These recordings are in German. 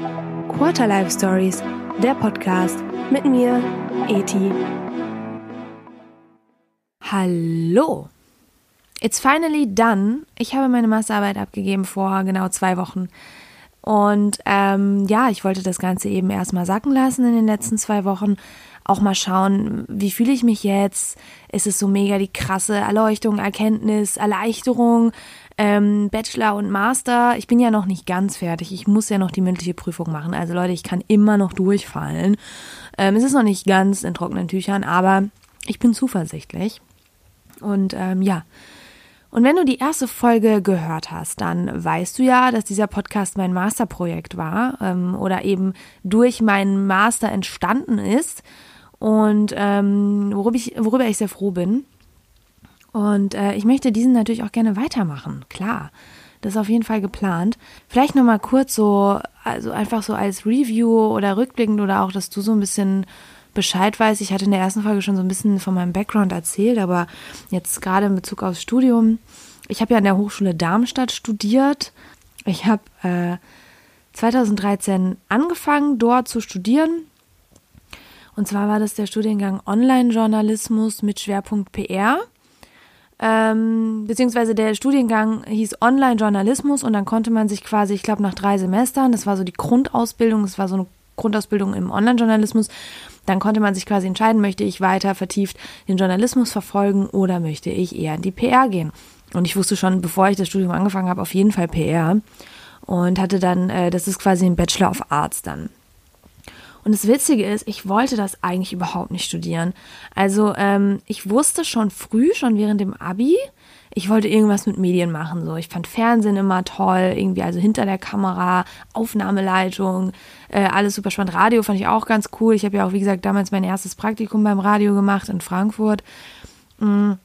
Quarter Life Stories, der Podcast mit mir, Eti. Hallo! It's finally done. Ich habe meine Masterarbeit abgegeben vor genau zwei Wochen. Und ähm, ja, ich wollte das Ganze eben erstmal sacken lassen in den letzten zwei Wochen. Auch mal schauen, wie fühle ich mich jetzt? Ist es so mega die krasse Erleuchtung, Erkenntnis, Erleichterung? ähm, Bachelor und Master. Ich bin ja noch nicht ganz fertig. Ich muss ja noch die mündliche Prüfung machen. Also Leute, ich kann immer noch durchfallen. Ähm, es ist noch nicht ganz in trockenen Tüchern, aber ich bin zuversichtlich. Und ähm, ja. Und wenn du die erste Folge gehört hast, dann weißt du ja, dass dieser Podcast mein Masterprojekt war ähm, oder eben durch meinen Master entstanden ist und ähm, worüber, ich, worüber ich sehr froh bin. Und äh, ich möchte diesen natürlich auch gerne weitermachen, klar. Das ist auf jeden Fall geplant. Vielleicht nochmal kurz so, also einfach so als Review oder rückblickend oder auch, dass du so ein bisschen Bescheid weißt. Ich hatte in der ersten Folge schon so ein bisschen von meinem Background erzählt, aber jetzt gerade in Bezug aufs Studium. Ich habe ja an der Hochschule Darmstadt studiert. Ich habe äh, 2013 angefangen, dort zu studieren. Und zwar war das der Studiengang Online-Journalismus mit Schwerpunkt PR. Ähm, beziehungsweise der Studiengang hieß Online-Journalismus und dann konnte man sich quasi, ich glaube, nach drei Semestern, das war so die Grundausbildung, das war so eine Grundausbildung im Online-Journalismus, dann konnte man sich quasi entscheiden, möchte ich weiter vertieft den Journalismus verfolgen oder möchte ich eher in die PR gehen. Und ich wusste schon, bevor ich das Studium angefangen habe, auf jeden Fall PR und hatte dann, äh, das ist quasi ein Bachelor of Arts dann. Und das Witzige ist, ich wollte das eigentlich überhaupt nicht studieren. Also ähm, ich wusste schon früh, schon während dem Abi, ich wollte irgendwas mit Medien machen. So, ich fand Fernsehen immer toll, irgendwie also hinter der Kamera, Aufnahmeleitung, äh, alles super spannend. Radio fand ich auch ganz cool. Ich habe ja auch wie gesagt damals mein erstes Praktikum beim Radio gemacht in Frankfurt. Mhm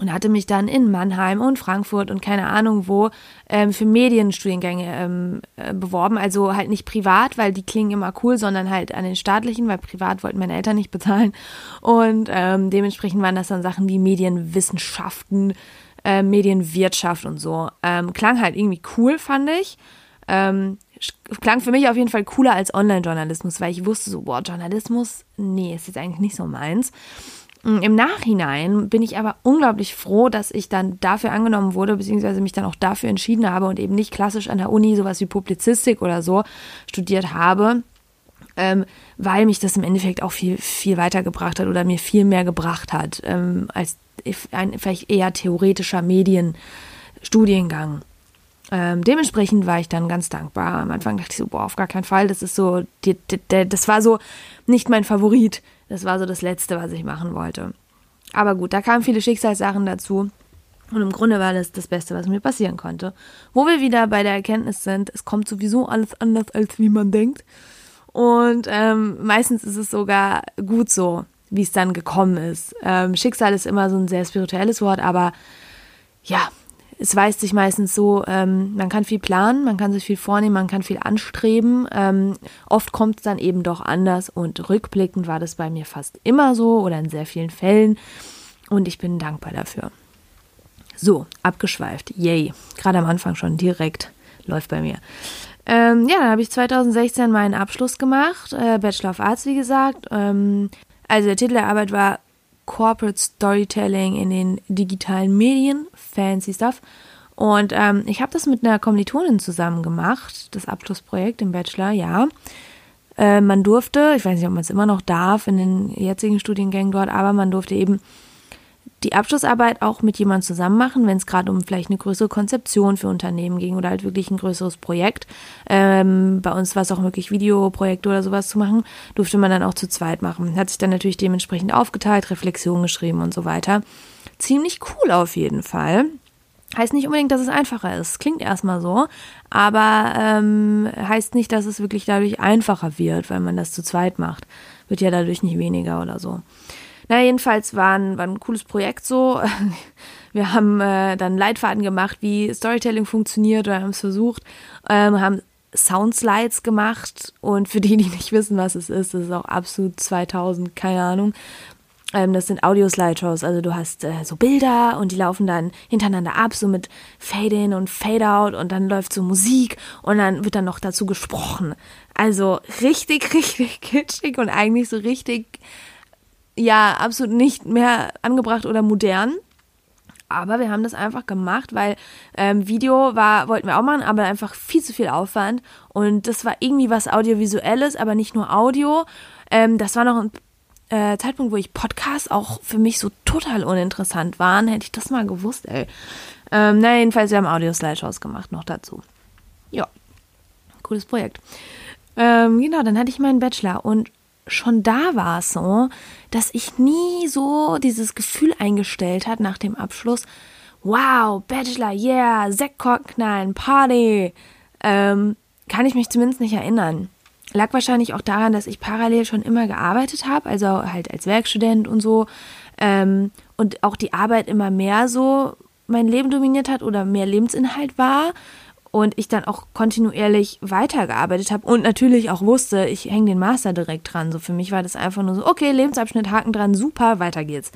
und hatte mich dann in Mannheim und Frankfurt und keine Ahnung wo ähm, für Medienstudiengänge ähm, äh, beworben. Also halt nicht privat, weil die klingen immer cool, sondern halt an den staatlichen, weil privat wollten meine Eltern nicht bezahlen. Und ähm, dementsprechend waren das dann Sachen wie Medienwissenschaften, äh, Medienwirtschaft und so. Ähm, klang halt irgendwie cool, fand ich. Ähm, klang für mich auf jeden Fall cooler als Online-Journalismus, weil ich wusste so, boah, Journalismus, nee, ist jetzt eigentlich nicht so meins. Mm, Im Nachhinein bin ich aber unglaublich froh, dass ich dann dafür angenommen wurde, beziehungsweise mich dann auch dafür entschieden habe und eben nicht klassisch an der Uni sowas wie Publizistik oder so studiert habe, ähm, weil mich das im Endeffekt auch viel, viel weitergebracht hat oder mir viel mehr gebracht hat ähm, als ein vielleicht eher theoretischer Medienstudiengang. Ähm, dementsprechend war ich dann ganz dankbar. Am Anfang dachte ich so, boah, auf gar keinen Fall. Das ist so, die, die, das war so nicht mein Favorit. Das war so das Letzte, was ich machen wollte. Aber gut, da kamen viele Schicksalssachen dazu. Und im Grunde war das das Beste, was mir passieren konnte. Wo wir wieder bei der Erkenntnis sind, es kommt sowieso alles anders, als wie man denkt. Und ähm, meistens ist es sogar gut so, wie es dann gekommen ist. Ähm, Schicksal ist immer so ein sehr spirituelles Wort, aber ja, es weist sich meistens so, ähm, man kann viel planen, man kann sich viel vornehmen, man kann viel anstreben. Ähm, oft kommt es dann eben doch anders und rückblickend war das bei mir fast immer so oder in sehr vielen Fällen und ich bin dankbar dafür. So, abgeschweift, yay. Gerade am Anfang schon direkt läuft bei mir. Ähm, ja, dann habe ich 2016 meinen Abschluss gemacht, äh, Bachelor of Arts, wie gesagt. Ähm, also der Titel der Arbeit war Corporate Storytelling in den digitalen Medien, fancy stuff. Und ähm, ich habe das mit einer Kommilitonin zusammen gemacht, das Abschlussprojekt im Bachelor, ja. Äh, man durfte, ich weiß nicht, ob man es immer noch darf in den jetzigen Studiengängen dort, aber man durfte eben die Abschlussarbeit auch mit jemandem zusammen machen, wenn es gerade um vielleicht eine größere Konzeption für Unternehmen ging oder halt wirklich ein größeres Projekt. Ähm, bei uns war es auch möglich, Videoprojekte oder sowas zu machen, durfte man dann auch zu zweit machen. Hat sich dann natürlich dementsprechend aufgeteilt, Reflexion geschrieben und so weiter. Ziemlich cool auf jeden Fall. Heißt nicht unbedingt, dass es einfacher ist. Klingt erstmal so, aber ähm, heißt nicht, dass es wirklich dadurch einfacher wird, weil man das zu zweit macht. Wird ja dadurch nicht weniger oder so. Na, jedenfalls war ein, war ein cooles Projekt so. Wir haben äh, dann Leitfaden gemacht, wie Storytelling funktioniert oder haben es versucht, ähm, haben Soundslides gemacht und für die, die nicht wissen, was es ist, das ist auch absolut 2000, keine Ahnung. Ähm, das sind Audio-Slideshows, also du hast äh, so Bilder und die laufen dann hintereinander ab, so mit Fade-in und Fade-out und dann läuft so Musik und dann wird dann noch dazu gesprochen. Also richtig, richtig kitschig und eigentlich so richtig, ja, absolut nicht mehr angebracht oder modern. Aber wir haben das einfach gemacht, weil ähm, Video war, wollten wir auch machen, aber einfach viel zu viel Aufwand. Und das war irgendwie was Audiovisuelles, aber nicht nur Audio. Ähm, das war noch ein äh, Zeitpunkt, wo ich Podcasts auch für mich so total uninteressant waren. Hätte ich das mal gewusst, ey. Ähm, na, jedenfalls, wir haben Audio-Slideshows gemacht noch dazu. Ja, cooles Projekt. Ähm, genau, dann hatte ich meinen Bachelor und schon da war es so, dass ich nie so dieses Gefühl eingestellt hat nach dem Abschluss, wow, Bachelor, yeah, Sektkorken Party. Ähm, kann ich mich zumindest nicht erinnern. Lag wahrscheinlich auch daran, dass ich parallel schon immer gearbeitet habe, also halt als Werkstudent und so. Ähm, und auch die Arbeit immer mehr so mein Leben dominiert hat oder mehr Lebensinhalt war und ich dann auch kontinuierlich weitergearbeitet habe und natürlich auch wusste, ich hänge den Master direkt dran. So für mich war das einfach nur so, okay, Lebensabschnitt, Haken dran, super, weiter geht's.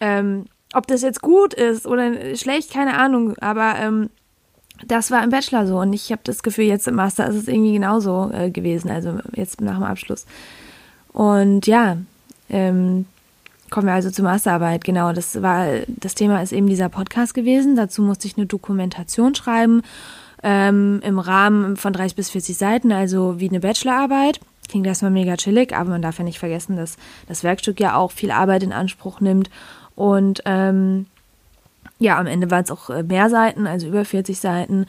Ähm, ob das jetzt gut ist oder schlecht, keine Ahnung, aber ähm, das war im Bachelor so und ich habe das Gefühl, jetzt im Master ist es irgendwie genauso äh, gewesen, also jetzt nach dem Abschluss. Und ja, ähm, Kommen wir also zur Masterarbeit. Genau, das war das Thema ist eben dieser Podcast gewesen. Dazu musste ich eine Dokumentation schreiben ähm, im Rahmen von 30 bis 40 Seiten, also wie eine Bachelorarbeit. Klingt erstmal mega chillig, aber man darf ja nicht vergessen, dass das Werkstück ja auch viel Arbeit in Anspruch nimmt. Und ähm, ja, am Ende waren es auch äh, mehr Seiten, also über 40 Seiten.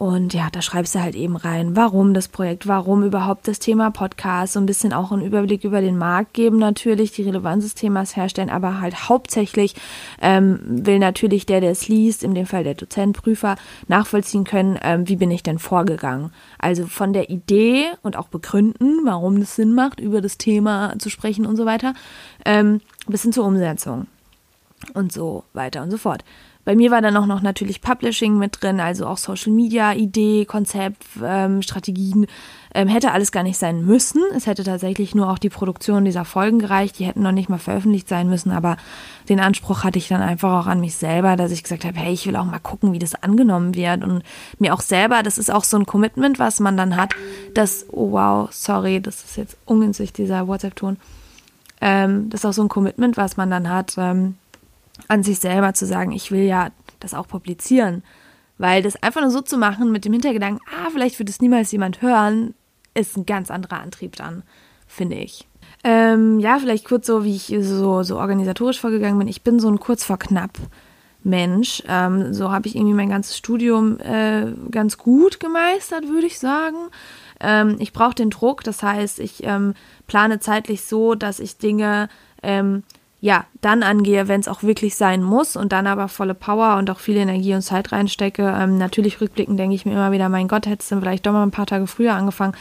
Und ja, da schreibst du halt eben rein, warum das Projekt, warum überhaupt das Thema Podcast, so ein bisschen auch einen Überblick über den Markt geben natürlich, die Relevanz des Themas herstellen, aber halt hauptsächlich ähm, will natürlich der, der es liest, in dem Fall der Dozent, Prüfer, nachvollziehen können, ähm, wie bin ich denn vorgegangen. Also von der Idee und auch begründen, warum es Sinn macht, über das Thema zu sprechen und so weiter, ähm, bis hin zur Umsetzung und so weiter und so fort. Bei mir war dann auch noch natürlich Publishing mit drin, also auch Social Media, Idee, Konzept, ähm, Strategien. Ähm, hätte alles gar nicht sein müssen. Es hätte tatsächlich nur auch die Produktion dieser Folgen gereicht. Die hätten noch nicht mal veröffentlicht sein müssen, aber den Anspruch hatte ich dann einfach auch an mich selber, dass ich gesagt habe, hey, ich will auch mal gucken, wie das angenommen wird und mir auch selber, das ist auch so ein Commitment, was man dann hat, dass, oh wow, sorry, das ist jetzt ungünstig, dieser WhatsApp-Ton. Ähm, das ist auch so ein Commitment, was man dann hat, ähm, an sich selber zu sagen, ich will ja das auch publizieren. Weil das einfach nur so zu machen mit dem Hintergedanken, ah, vielleicht wird es niemals jemand hören, ist ein ganz anderer Antrieb dann, finde ich. Ähm, ja, vielleicht kurz so, wie ich so, so organisatorisch vorgegangen bin. Ich bin so ein kurz vor knapp Mensch. Ähm, so habe ich irgendwie mein ganzes Studium äh, ganz gut gemeistert, würde ich sagen. Ähm, ich brauche den Druck, das heißt, ich ähm, plane zeitlich so, dass ich Dinge ähm, ja, dann angehe, wenn es auch wirklich sein muss und dann aber volle Power und auch viel Energie und Zeit reinstecke. Ähm, natürlich rückblickend denke ich mir immer wieder, mein Gott, hättest du vielleicht doch mal ein paar Tage früher angefangen,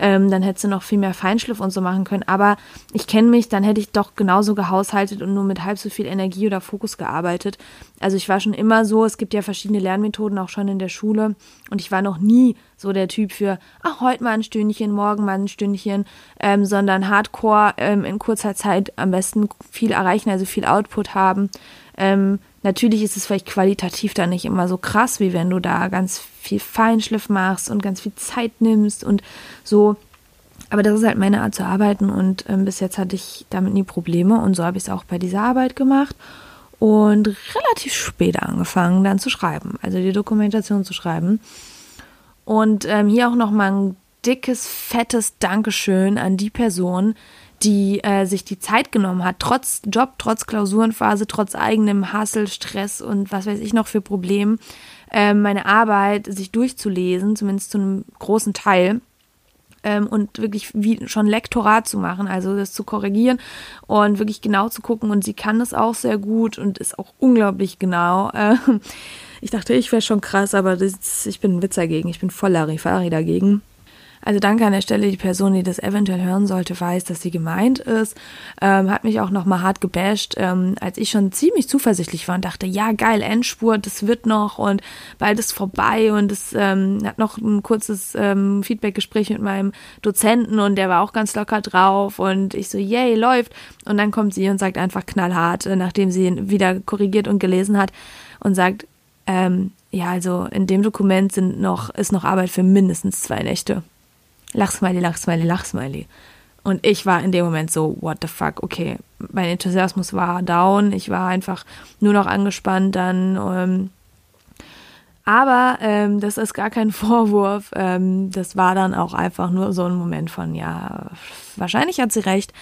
ähm, dann hättest du noch viel mehr Feinschliff und so machen können. Aber ich kenne mich, dann hätte ich doch genauso gehaushaltet und nur mit halb so viel Energie oder Fokus gearbeitet. Also ich war schon immer so, es gibt ja verschiedene Lernmethoden auch schon in der Schule und ich war noch nie so der Typ für, ach, heute mal ein Stündchen, morgen mal ein Stündchen, ähm, sondern hardcore ähm, in kurzer Zeit am besten viel erreichen, also viel Output haben. Ähm, natürlich ist es vielleicht qualitativ dann nicht immer so krass, wie wenn du da ganz viel Feinschliff machst und ganz viel Zeit nimmst und so. Aber das ist halt meine Art zu arbeiten und ähm, bis jetzt hatte ich damit nie Probleme und so habe ich es auch bei dieser Arbeit gemacht und relativ spät angefangen dann zu schreiben, also die Dokumentation zu schreiben. Und ähm, hier auch nochmal ein dickes, fettes Dankeschön an die Person, die äh, sich die Zeit genommen hat, trotz Job, trotz Klausurenphase, trotz eigenem Hassel, Stress und was weiß ich noch für Problemen, äh, meine Arbeit sich durchzulesen, zumindest zu einem großen Teil. Ähm, und wirklich wie schon Lektorat zu machen, also das zu korrigieren und wirklich genau zu gucken. Und sie kann das auch sehr gut und ist auch unglaublich genau. Äh, ich dachte, ich wäre schon krass, aber das, ich bin ein Witz dagegen. Ich bin voll Larifari dagegen. Also danke an der Stelle, die Person, die das eventuell hören sollte, weiß, dass sie gemeint ist. Ähm, hat mich auch nochmal hart gebasht, ähm, als ich schon ziemlich zuversichtlich war und dachte, ja geil, Endspurt, das wird noch und bald ist vorbei und es ähm, hat noch ein kurzes ähm, Feedbackgespräch mit meinem Dozenten und der war auch ganz locker drauf und ich so, yay, läuft. Und dann kommt sie und sagt einfach knallhart, äh, nachdem sie ihn wieder korrigiert und gelesen hat und sagt, ähm, ja, also in dem Dokument sind noch, ist noch Arbeit für mindestens zwei Nächte. Lachsmiley, Lachsmiley, Lachsmiley. Und ich war in dem Moment so, what the fuck, okay. Mein Enthusiasmus war down, ich war einfach nur noch angespannt dann. Ähm, aber ähm, das ist gar kein Vorwurf. Ähm, das war dann auch einfach nur so ein Moment von, ja, wahrscheinlich hat sie recht.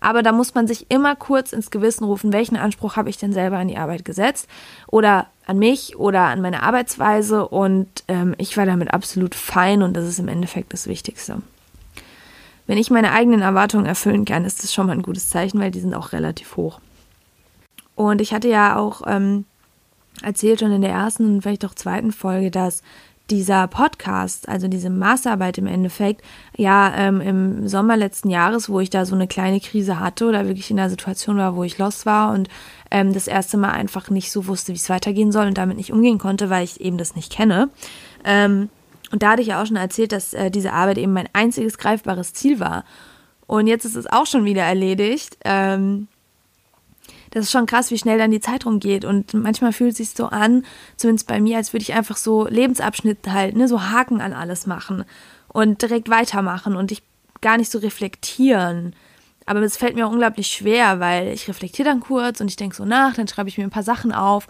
Aber da muss man sich immer kurz ins Gewissen rufen, welchen Anspruch habe ich denn selber an die Arbeit gesetzt oder an mich oder an meine Arbeitsweise. Und ähm, ich war damit absolut fein und das ist im Endeffekt das Wichtigste. Wenn ich meine eigenen Erwartungen erfüllen kann, ist das schon mal ein gutes Zeichen, weil die sind auch relativ hoch. Und ich hatte ja auch ähm, erzählt schon in der ersten und vielleicht auch zweiten Folge, dass dieser Podcast, also diese Masterarbeit im Endeffekt, ja ähm, im Sommer letzten Jahres, wo ich da so eine kleine Krise hatte oder wirklich in einer Situation war, wo ich los war und ähm, das erste Mal einfach nicht so wusste, wie es weitergehen soll und damit nicht umgehen konnte, weil ich eben das nicht kenne. Ähm, und da hatte ich ja auch schon erzählt, dass äh, diese Arbeit eben mein einziges greifbares Ziel war. Und jetzt ist es auch schon wieder erledigt. Ähm, das ist schon krass, wie schnell dann die Zeit rumgeht. Und manchmal fühlt es sich so an, zumindest bei mir, als würde ich einfach so Lebensabschnitte halt, ne, so Haken an alles machen und direkt weitermachen und ich gar nicht so reflektieren. Aber es fällt mir auch unglaublich schwer, weil ich reflektiere dann kurz und ich denke so nach, dann schreibe ich mir ein paar Sachen auf.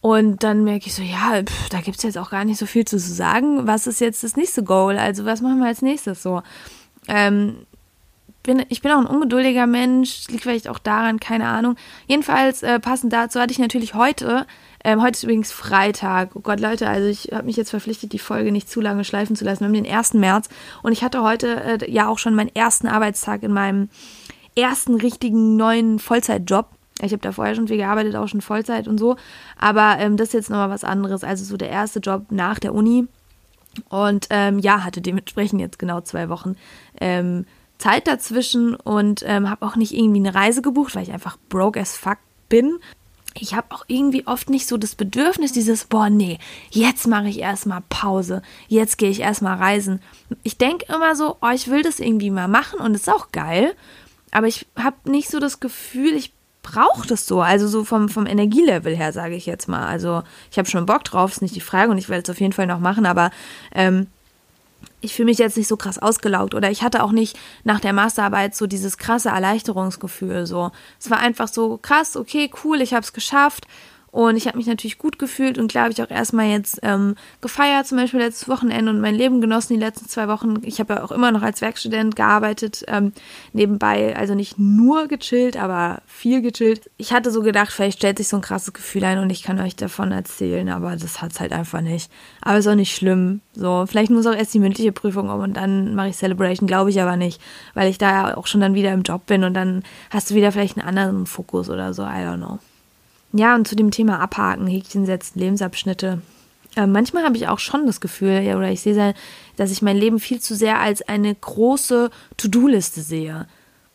Und dann merke ich so, ja, pff, da gibt es jetzt auch gar nicht so viel zu sagen. Was ist jetzt das nächste Goal? Also was machen wir als nächstes so? Ähm, bin, ich bin auch ein ungeduldiger Mensch, liegt vielleicht auch daran, keine Ahnung. Jedenfalls, äh, passend dazu hatte ich natürlich heute, ähm, heute ist übrigens Freitag, oh Gott, Leute, also ich habe mich jetzt verpflichtet, die Folge nicht zu lange schleifen zu lassen. Wir haben den 1. März und ich hatte heute äh, ja auch schon meinen ersten Arbeitstag in meinem ersten richtigen neuen Vollzeitjob. Ich habe da vorher schon viel gearbeitet, auch schon Vollzeit und so. Aber ähm, das ist jetzt nochmal was anderes. Also so der erste Job nach der Uni. Und ähm, ja, hatte dementsprechend jetzt genau zwei Wochen ähm, Zeit dazwischen und ähm, habe auch nicht irgendwie eine Reise gebucht, weil ich einfach broke as fuck bin. Ich habe auch irgendwie oft nicht so das Bedürfnis, dieses, boah, nee, jetzt mache ich erstmal Pause, jetzt gehe ich erstmal reisen. Ich denke immer so, oh, ich will das irgendwie mal machen und ist auch geil, aber ich habe nicht so das Gefühl, ich brauche das so, also so vom, vom Energielevel her, sage ich jetzt mal. Also ich habe schon Bock drauf, ist nicht die Frage und ich werde es auf jeden Fall noch machen, aber ähm, ich fühle mich jetzt nicht so krass ausgelaugt oder ich hatte auch nicht nach der Masterarbeit so dieses krasse Erleichterungsgefühl so. Es war einfach so krass, okay, cool, ich habe es geschafft und ich habe mich natürlich gut gefühlt und klar habe ich auch erstmal jetzt ähm, gefeiert, zum Beispiel letztes Wochenende und mein Leben genossen die letzten zwei Wochen. Ich habe ja auch immer noch als Werkstudent gearbeitet, ähm, nebenbei, also nicht nur gechillt, aber viel gechillt. Ich hatte so gedacht, vielleicht stellt sich so ein krasses Gefühl ein und ich kann euch davon erzählen, aber das hat es halt einfach nicht. Aber ist auch nicht schlimm. So, vielleicht muss auch erst die mündliche Prüfung um und dann mache ich Celebration, glaube ich aber nicht, weil ich da ja auch schon dann wieder im Job bin und dann hast du wieder vielleicht einen anderen Fokus oder so, I don't know. Ja, und zu dem Thema Abhaken, Häkchen setzen, Lebensabschnitte. Äh, manchmal habe ich auch schon das Gefühl, ja, oder ich sehe, dass ich mein Leben viel zu sehr als eine große To-Do-Liste sehe.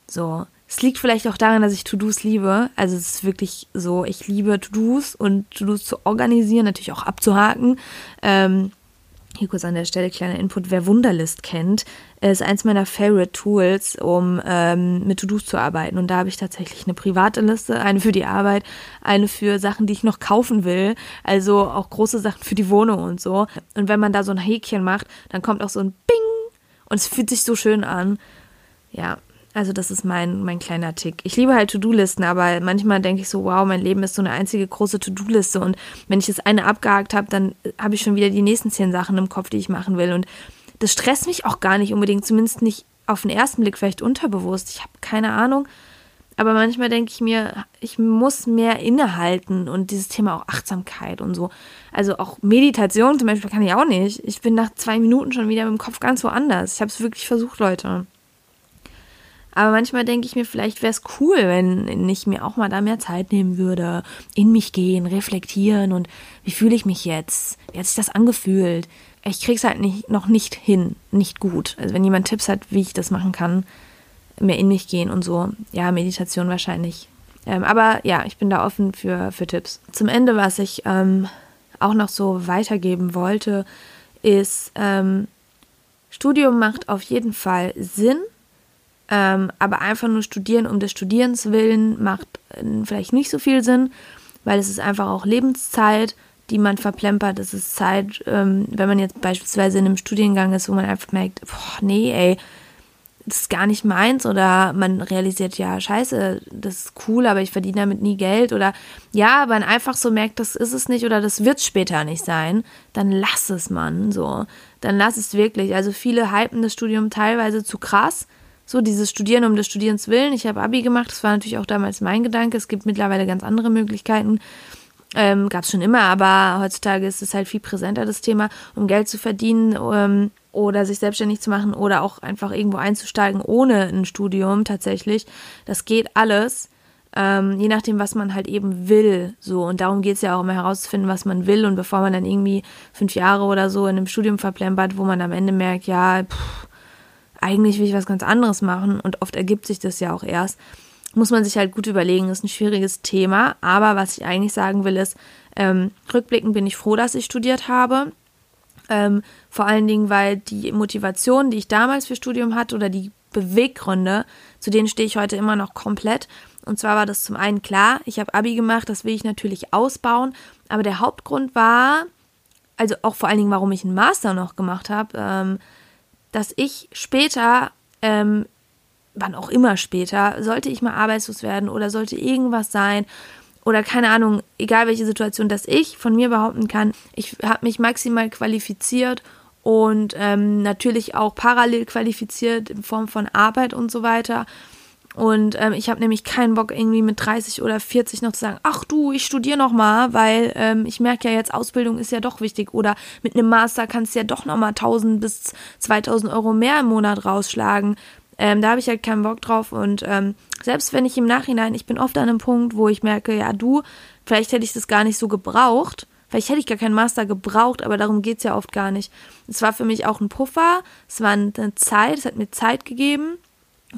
So. Es liegt vielleicht auch daran, dass ich To-Dos liebe. Also es ist wirklich so, ich liebe To-Dos und To-Dos zu organisieren, natürlich auch abzuhaken. Ähm, hier kurz an der Stelle kleiner Input. Wer Wunderlist kennt, ist eins meiner Favorite Tools, um ähm, mit To-Dos zu arbeiten. Und da habe ich tatsächlich eine private Liste, eine für die Arbeit, eine für Sachen, die ich noch kaufen will. Also auch große Sachen für die Wohnung und so. Und wenn man da so ein Häkchen macht, dann kommt auch so ein Bing und es fühlt sich so schön an. Ja, also das ist mein, mein kleiner Tick. Ich liebe halt To-Do-Listen, aber manchmal denke ich so, wow, mein Leben ist so eine einzige große To-Do-Liste und wenn ich das eine abgehakt habe, dann habe ich schon wieder die nächsten zehn Sachen im Kopf, die ich machen will und das stresst mich auch gar nicht unbedingt, zumindest nicht auf den ersten Blick, vielleicht unterbewusst. Ich habe keine Ahnung. Aber manchmal denke ich mir, ich muss mehr innehalten und dieses Thema auch Achtsamkeit und so. Also auch Meditation zum Beispiel kann ich auch nicht. Ich bin nach zwei Minuten schon wieder mit dem Kopf ganz woanders. Ich habe es wirklich versucht, Leute. Aber manchmal denke ich mir, vielleicht wäre es cool, wenn ich mir auch mal da mehr Zeit nehmen würde, in mich gehen, reflektieren und wie fühle ich mich jetzt? Wie hat sich das angefühlt? ich krieg's halt nicht, noch nicht hin, nicht gut. Also wenn jemand Tipps hat, wie ich das machen kann, mehr in mich gehen und so, ja, Meditation wahrscheinlich. Ähm, aber ja, ich bin da offen für, für Tipps. Zum Ende, was ich ähm, auch noch so weitergeben wollte, ist, ähm, Studium macht auf jeden Fall Sinn, ähm, aber einfach nur studieren um des Studierens willen macht äh, vielleicht nicht so viel Sinn, weil es ist einfach auch Lebenszeit, die man verplempert. Es ist Zeit, ähm, wenn man jetzt beispielsweise in einem Studiengang ist, wo man einfach merkt, boah, nee, ey, das ist gar nicht meins oder man realisiert, ja, scheiße, das ist cool, aber ich verdiene damit nie Geld oder ja, man einfach so merkt, das ist es nicht oder das wird später nicht sein, dann lass es man so. Dann lass es wirklich. Also viele hypen das Studium teilweise zu krass. So dieses Studieren um des Studierens willen. Ich habe Abi gemacht, das war natürlich auch damals mein Gedanke. Es gibt mittlerweile ganz andere Möglichkeiten. Ähm, Gab es schon immer, aber heutzutage ist es halt viel präsenter, das Thema, um Geld zu verdienen ähm, oder sich selbstständig zu machen oder auch einfach irgendwo einzusteigen ohne ein Studium tatsächlich. Das geht alles, ähm, je nachdem, was man halt eben will. So, und darum geht es ja auch immer herauszufinden, was man will. Und bevor man dann irgendwie fünf Jahre oder so in einem Studium verplempert, wo man am Ende merkt, ja, pff, eigentlich will ich was ganz anderes machen und oft ergibt sich das ja auch erst muss man sich halt gut überlegen, ist ein schwieriges Thema. Aber was ich eigentlich sagen will, ist, ähm, rückblickend bin ich froh, dass ich studiert habe. Ähm, vor allen Dingen, weil die Motivation, die ich damals für Studium hatte oder die Beweggründe, zu denen stehe ich heute immer noch komplett. Und zwar war das zum einen klar, ich habe Abi gemacht, das will ich natürlich ausbauen. Aber der Hauptgrund war, also auch vor allen Dingen, warum ich einen Master noch gemacht habe, ähm, dass ich später ähm, wann auch immer später, sollte ich mal arbeitslos werden oder sollte irgendwas sein oder keine Ahnung, egal welche Situation, dass ich von mir behaupten kann, ich habe mich maximal qualifiziert und ähm, natürlich auch parallel qualifiziert in Form von Arbeit und so weiter. Und ähm, ich habe nämlich keinen Bock, irgendwie mit 30 oder 40 noch zu sagen, ach du, ich studiere noch mal, weil ähm, ich merke ja jetzt, Ausbildung ist ja doch wichtig. Oder mit einem Master kannst du ja doch noch mal 1000 bis 2000 Euro mehr im Monat rausschlagen. Ähm, da habe ich halt keinen Bock drauf und ähm, selbst wenn ich im Nachhinein, ich bin oft an einem Punkt, wo ich merke, ja du, vielleicht hätte ich das gar nicht so gebraucht, vielleicht hätte ich gar keinen Master gebraucht, aber darum geht es ja oft gar nicht. Es war für mich auch ein Puffer, es war eine Zeit, es hat mir Zeit gegeben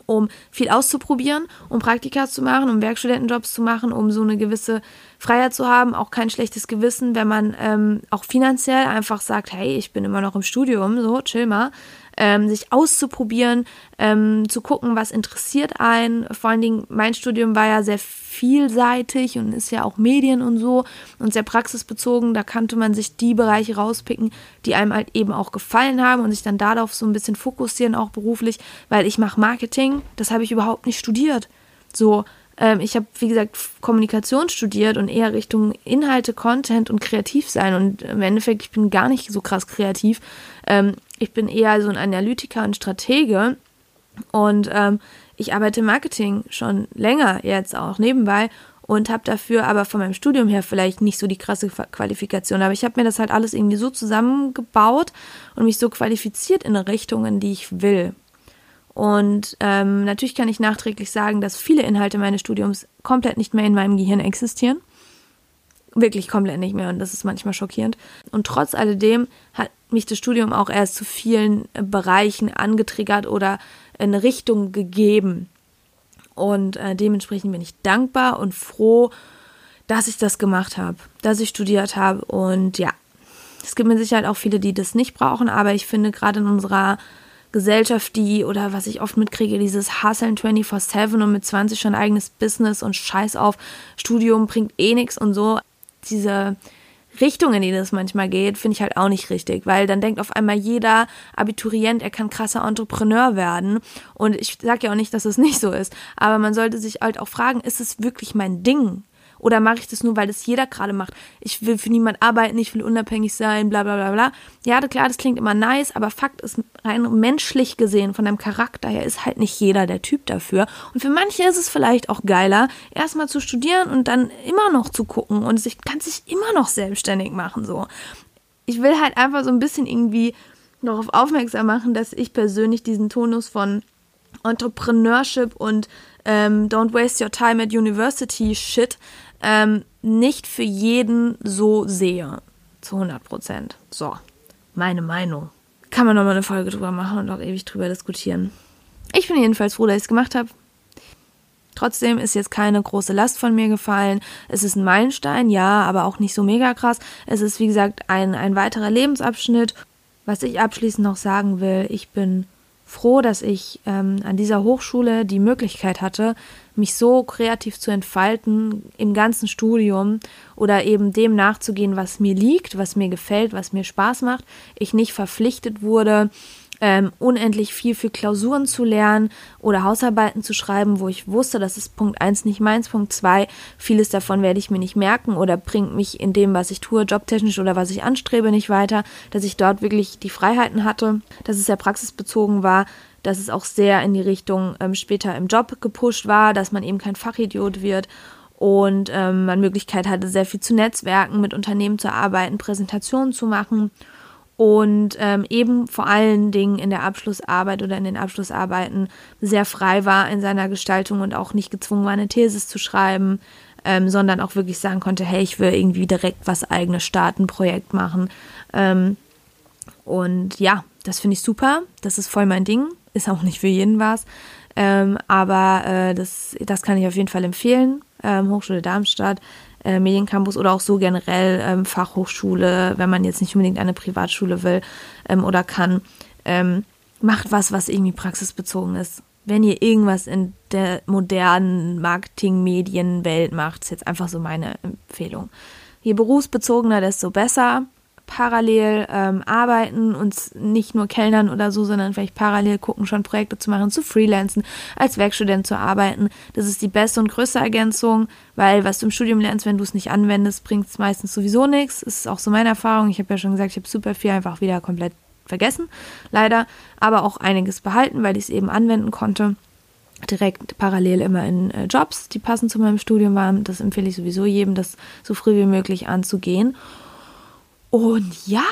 um viel auszuprobieren, um Praktika zu machen, um Werkstudentenjobs zu machen, um so eine gewisse Freiheit zu haben, auch kein schlechtes Gewissen, wenn man ähm, auch finanziell einfach sagt, hey, ich bin immer noch im Studium, so chill mal ähm, sich auszuprobieren, ähm, zu gucken, was interessiert einen. Vor allen Dingen, mein Studium war ja sehr vielseitig und ist ja auch Medien und so und sehr praxisbezogen. Da kannte man sich die Bereiche rauspicken, die einem halt eben auch gefallen haben und sich dann darauf so ein bisschen fokussieren, auch beruflich, weil ich mache Marketing, das habe ich überhaupt nicht studiert. So, ich habe, wie gesagt, Kommunikation studiert und eher Richtung Inhalte, Content und kreativ sein. Und im Endeffekt, ich bin gar nicht so krass kreativ. Ähm, ich bin eher so ein Analytiker und Stratege. Und ähm, ich arbeite Marketing schon länger jetzt auch nebenbei und habe dafür aber von meinem Studium her vielleicht nicht so die krasse Qualifikation. Aber ich habe mir das halt alles irgendwie so zusammengebaut und mich so qualifiziert in Richtungen, die ich will. Und ähm, natürlich kann ich nachträglich sagen, dass viele Inhalte meines Studiums komplett nicht mehr in meinem Gehirn existieren. Wirklich komplett nicht mehr und das ist manchmal schockierend. Und trotz alledem hat mich das Studium auch erst zu vielen Bereichen angetriggert oder eine Richtung gegeben. Und äh, dementsprechend bin ich dankbar und froh, dass ich das gemacht habe, dass ich studiert habe. Und ja, es gibt mit Sicherheit auch viele, die das nicht brauchen, aber ich finde gerade in unserer Gesellschaft, die, oder was ich oft mitkriege, dieses Hustlen 24-7 und mit 20 schon eigenes Business und Scheiß auf, Studium bringt eh nichts und so. Diese Richtung, in die das manchmal geht, finde ich halt auch nicht richtig, weil dann denkt auf einmal jeder Abiturient, er kann krasser Entrepreneur werden. Und ich sage ja auch nicht, dass es nicht so ist, aber man sollte sich halt auch fragen, ist es wirklich mein Ding? Oder mache ich das nur, weil das jeder gerade macht? Ich will für niemand arbeiten, ich will unabhängig sein, bla bla bla bla. Ja, klar, das klingt immer nice, aber Fakt ist, rein menschlich gesehen, von deinem Charakter her, ist halt nicht jeder der Typ dafür. Und für manche ist es vielleicht auch geiler, erstmal zu studieren und dann immer noch zu gucken und sich kann sich immer noch selbstständig machen. So. Ich will halt einfach so ein bisschen irgendwie darauf aufmerksam machen, dass ich persönlich diesen Tonus von Entrepreneurship und ähm, Don't Waste Your Time at University Shit ähm, nicht für jeden so sehe. Zu 100 Prozent. So. meine Meinung. Kann man nochmal eine Folge drüber machen und auch ewig drüber diskutieren. Ich bin jedenfalls froh, dass ich es gemacht habe. Trotzdem ist jetzt keine große Last von mir gefallen. Es ist ein Meilenstein, ja, aber auch nicht so mega krass. Es ist, wie gesagt, ein, ein weiterer Lebensabschnitt. Was ich abschließend noch sagen will, ich bin froh, dass ich ähm, an dieser Hochschule die Möglichkeit hatte, mich so kreativ zu entfalten im ganzen Studium oder eben dem nachzugehen, was mir liegt, was mir gefällt, was mir Spaß macht. Ich nicht verpflichtet wurde, ähm, unendlich viel für Klausuren zu lernen oder Hausarbeiten zu schreiben, wo ich wusste, das ist Punkt 1 nicht meins, Punkt 2, vieles davon werde ich mir nicht merken oder bringt mich in dem, was ich tue, jobtechnisch oder was ich anstrebe, nicht weiter, dass ich dort wirklich die Freiheiten hatte, dass es sehr praxisbezogen war, dass es auch sehr in die Richtung ähm, später im Job gepusht war, dass man eben kein Fachidiot wird und ähm, man Möglichkeit hatte, sehr viel zu netzwerken, mit Unternehmen zu arbeiten, Präsentationen zu machen und ähm, eben vor allen Dingen in der Abschlussarbeit oder in den Abschlussarbeiten sehr frei war in seiner Gestaltung und auch nicht gezwungen war, eine Thesis zu schreiben, ähm, sondern auch wirklich sagen konnte, hey, ich will irgendwie direkt was eigenes starten, Projekt machen. Ähm, und ja, das finde ich super. Das ist voll mein Ding. Ist auch nicht für jeden was. Ähm, aber äh, das, das kann ich auf jeden Fall empfehlen. Ähm, Hochschule Darmstadt äh, Mediencampus oder auch so generell ähm, Fachhochschule, wenn man jetzt nicht unbedingt eine Privatschule will ähm, oder kann. Ähm, macht was, was irgendwie praxisbezogen ist. Wenn ihr irgendwas in der modernen Marketing-Medienwelt macht, ist jetzt einfach so meine Empfehlung. Je berufsbezogener, desto besser parallel ähm, arbeiten und nicht nur Kellnern oder so, sondern vielleicht parallel gucken, schon Projekte zu machen, zu freelancen, als Werkstudent zu arbeiten. Das ist die beste und größte Ergänzung, weil was du im Studium lernst, wenn du es nicht anwendest, bringt es meistens sowieso nichts. Das ist auch so meine Erfahrung. Ich habe ja schon gesagt, ich habe super viel einfach wieder komplett vergessen, leider, aber auch einiges behalten, weil ich es eben anwenden konnte direkt parallel immer in äh, Jobs, die passend zu meinem Studium waren. Das empfehle ich sowieso jedem, das so früh wie möglich anzugehen. Und ja,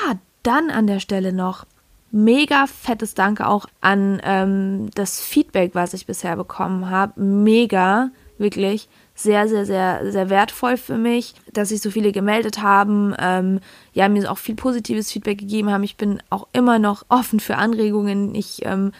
dann an der Stelle noch mega fettes Danke auch an ähm, das Feedback, was ich bisher bekommen habe. Mega, wirklich sehr, sehr, sehr, sehr wertvoll für mich, dass sich so viele gemeldet haben, ähm, ja, mir auch viel positives Feedback gegeben haben. Ich bin auch immer noch offen für Anregungen. Ich ähm,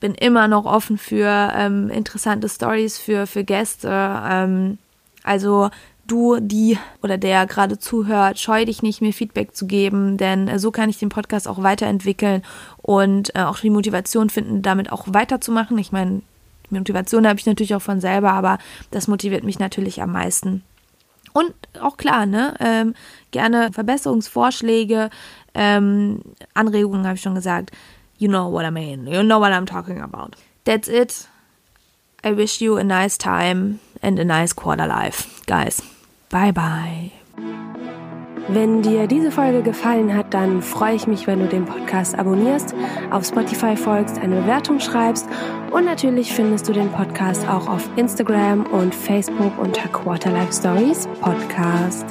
bin immer noch offen für ähm, interessante Stories, für, für Gäste. Ähm, also du, die oder der gerade zuhört, scheu dich nicht, mir Feedback zu geben, denn äh, so kann ich den Podcast auch weiterentwickeln und äh, auch die Motivation finden, damit auch weiterzumachen. Ich meine, Motivation habe ich natürlich auch von selber, aber das motiviert mich natürlich am meisten. Und auch klar, ne, ähm, gerne Verbesserungsvorschläge, ähm, Anregungen habe ich schon gesagt. You know what I mean. You know what I'm talking about. That's it. I wish you a nice time and a nice quarter life, guys. Bye bye. Wenn dir diese Folge gefallen hat, dann freue ich mich, wenn du den Podcast abonnierst, auf Spotify folgst, eine Bewertung schreibst und natürlich findest du den Podcast auch auf Instagram und Facebook unter Quarterlife Stories Podcast.